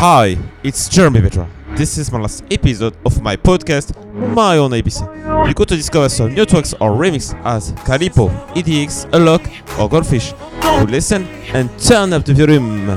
Hi, it's Jeremy Vedra. This is my last episode of my podcast, My Own Ibiza. You go to discover some new tracks or remixes as Calipo, EDX, Alok, or Goldfish. To listen and turn up the volume.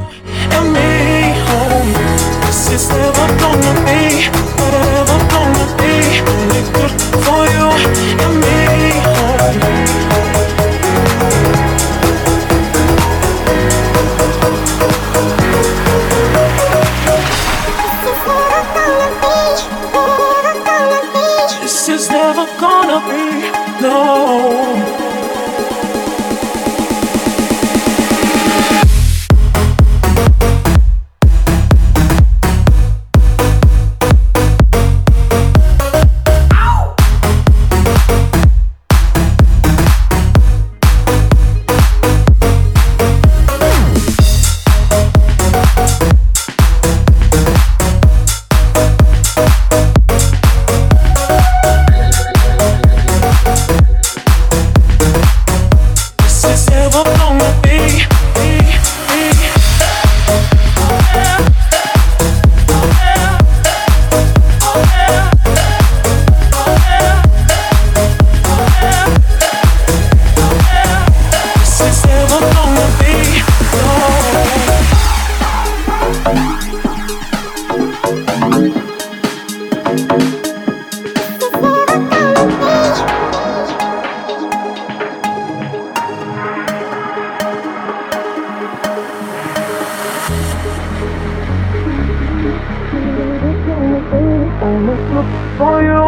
For you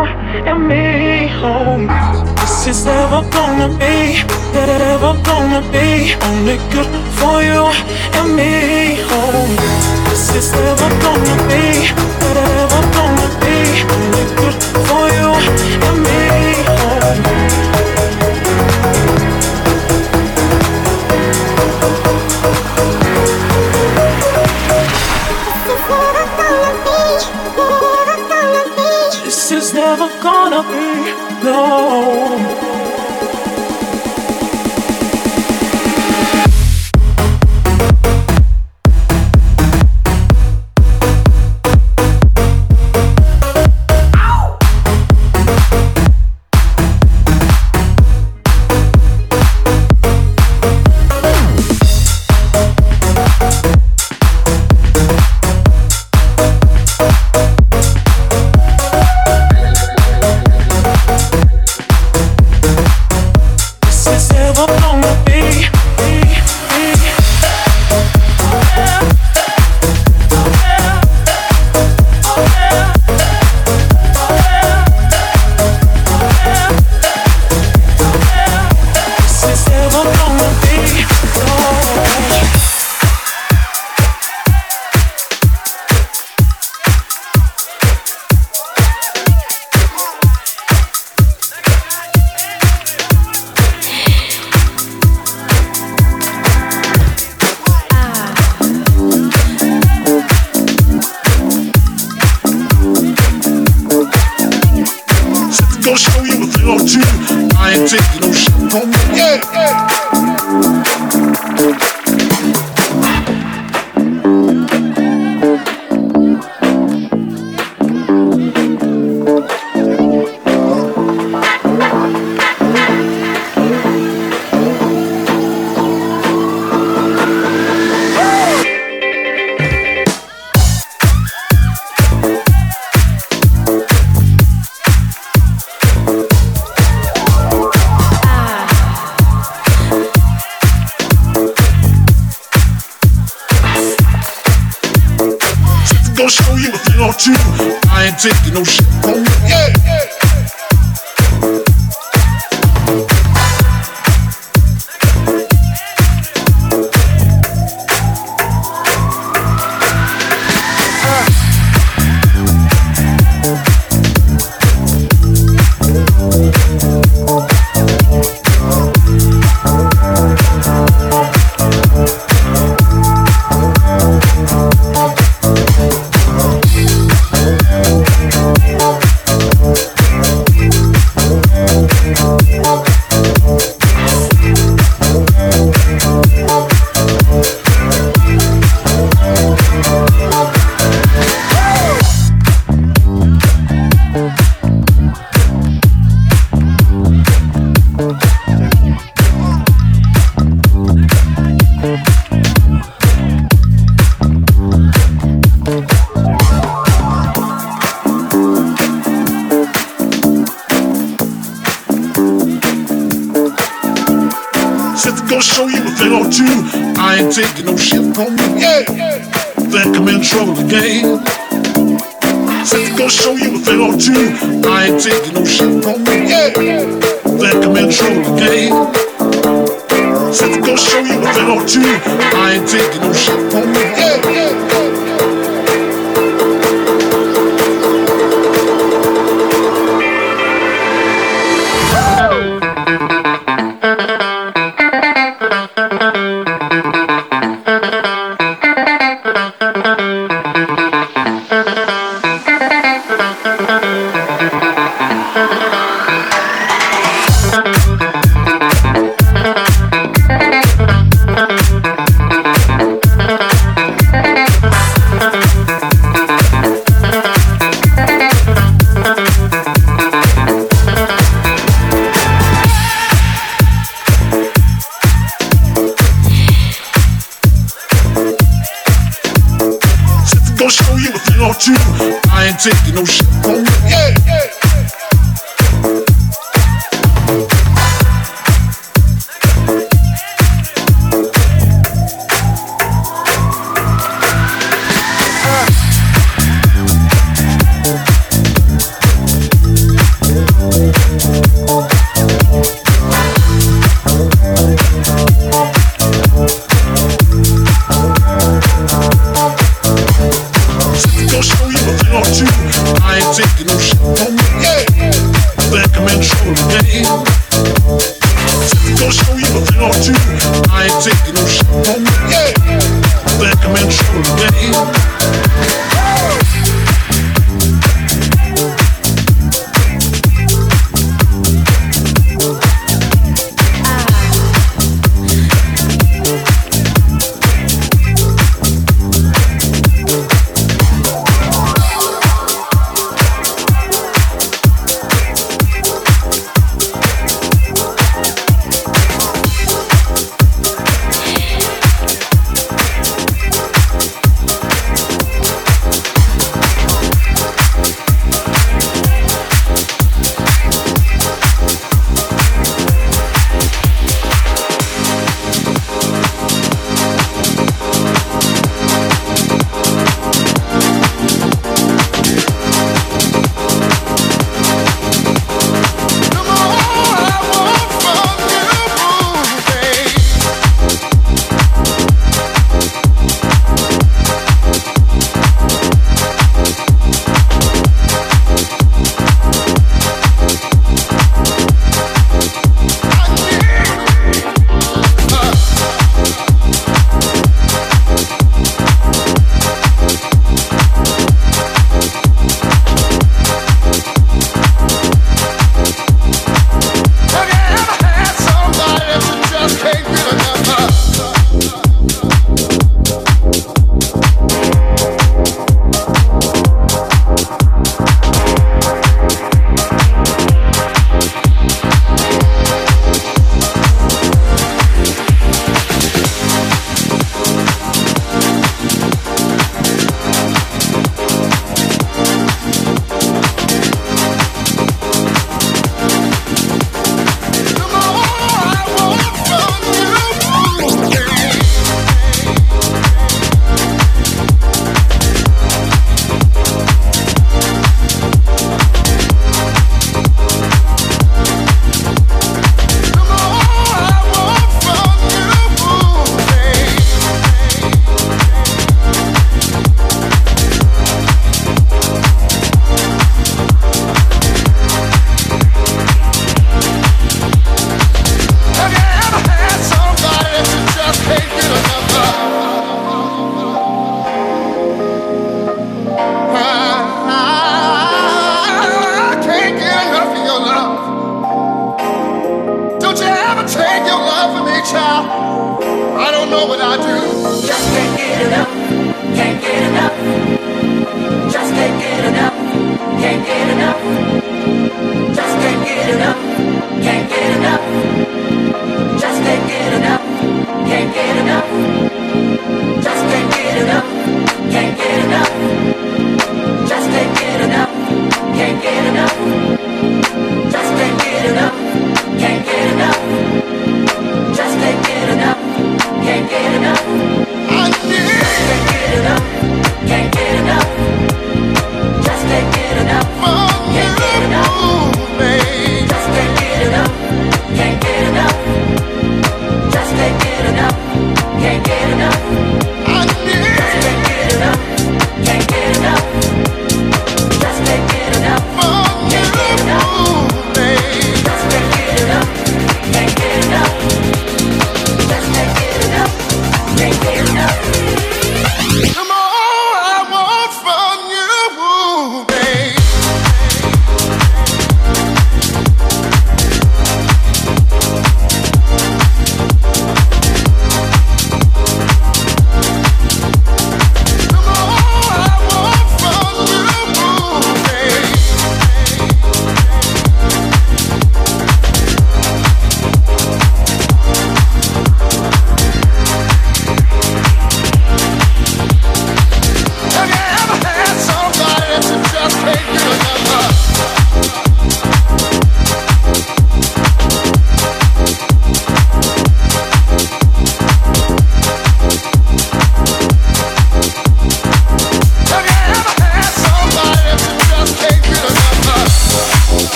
and me home. This is never gonna be, never gonna be only good for you and me home. This is never gonna be, never gonna be only good for you and me home. Be, Yeah, Said gonna show you a thing or two. I ain't taking no shit from you. Yeah. Think I'm in trouble again. Said gonna show you a thing or two. I ain't taking no shit from me. Yeah.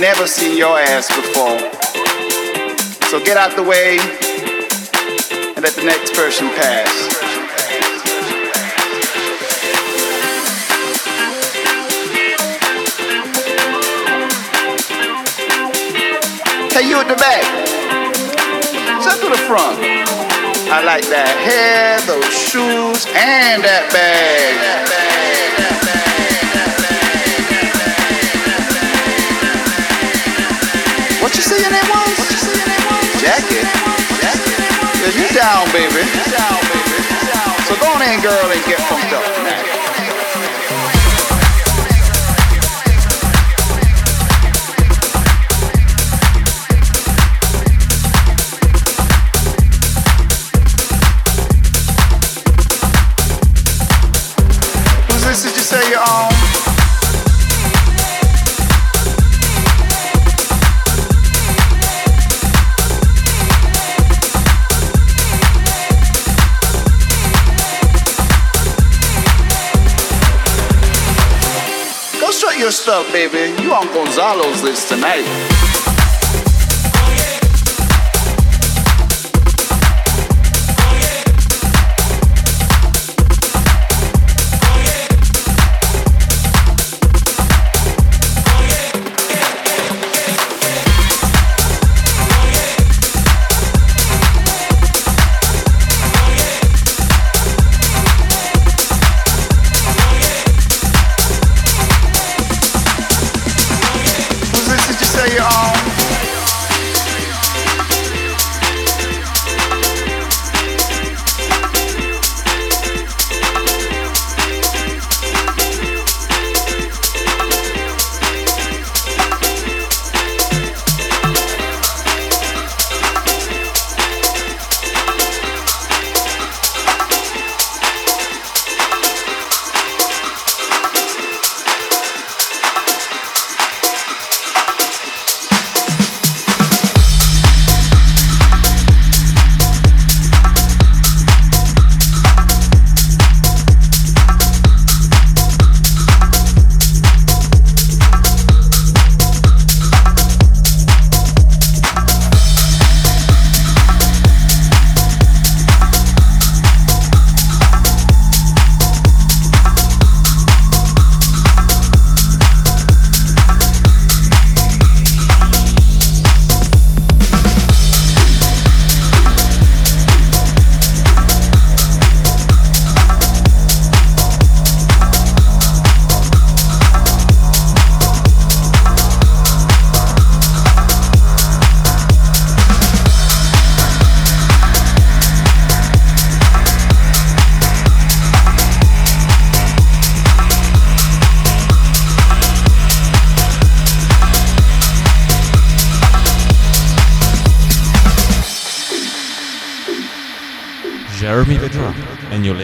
Never seen your ass before. So get out the way and let the next person pass. Hey, you at the back. Step to the front. I like that hair, those shoes, and that bag. Down, baby. So go on in, girl, and get funked up. Who's this? Did you say you're on? Your stuff, baby. You on Gonzalo's list tonight.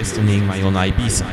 Destiny'in Iona Ibiza.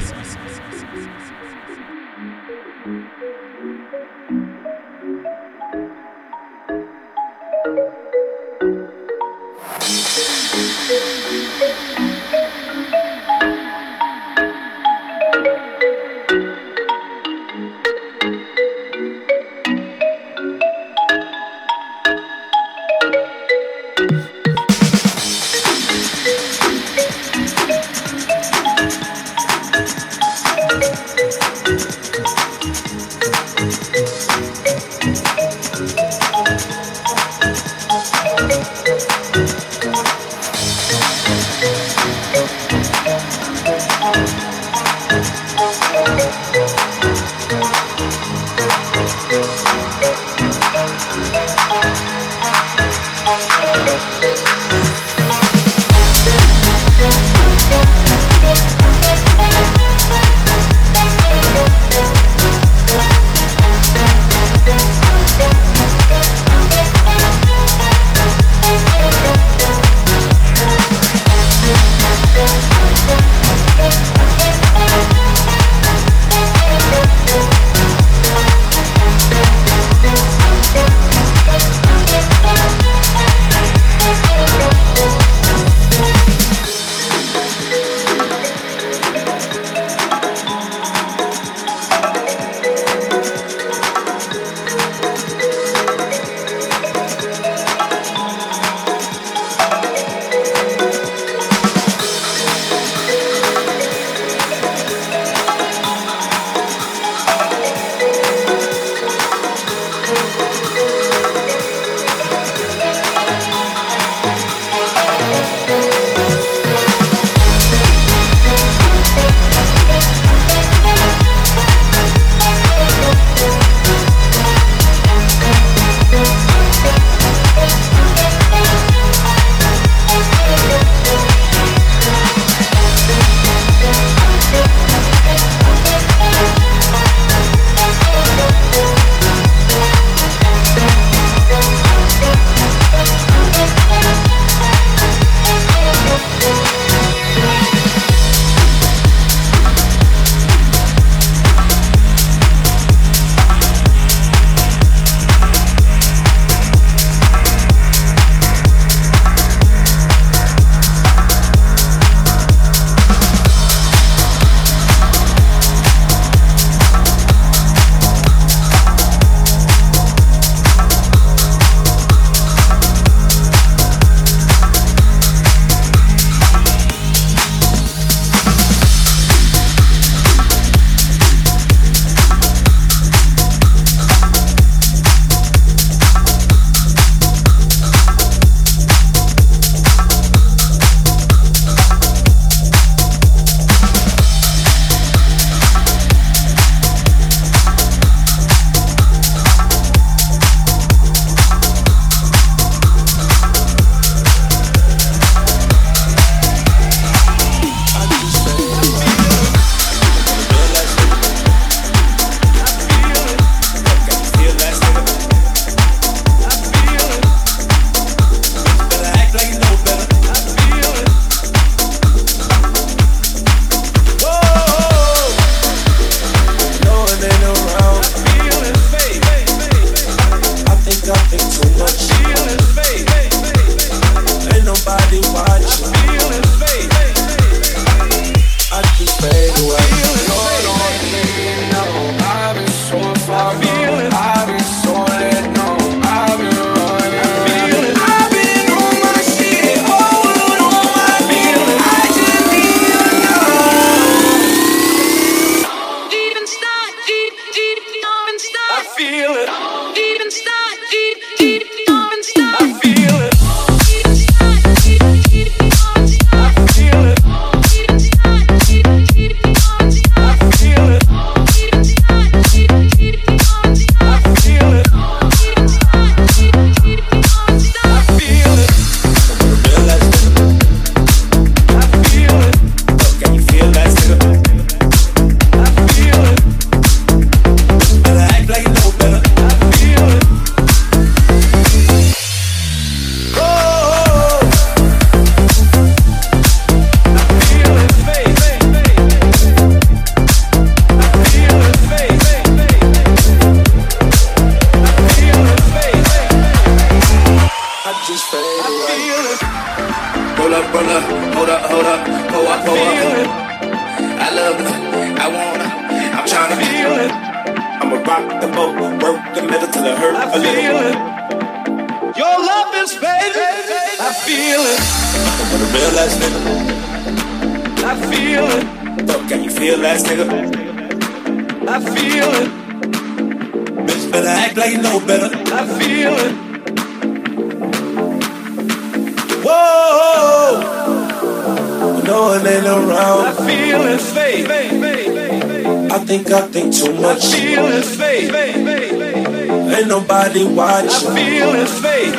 And you're listening my own Ibiza. nobody watching. I feel his fate.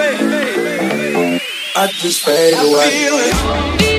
I just fade away.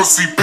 Pussy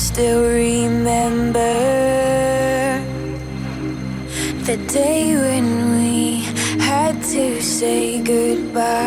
still remember the day when we had to say goodbye.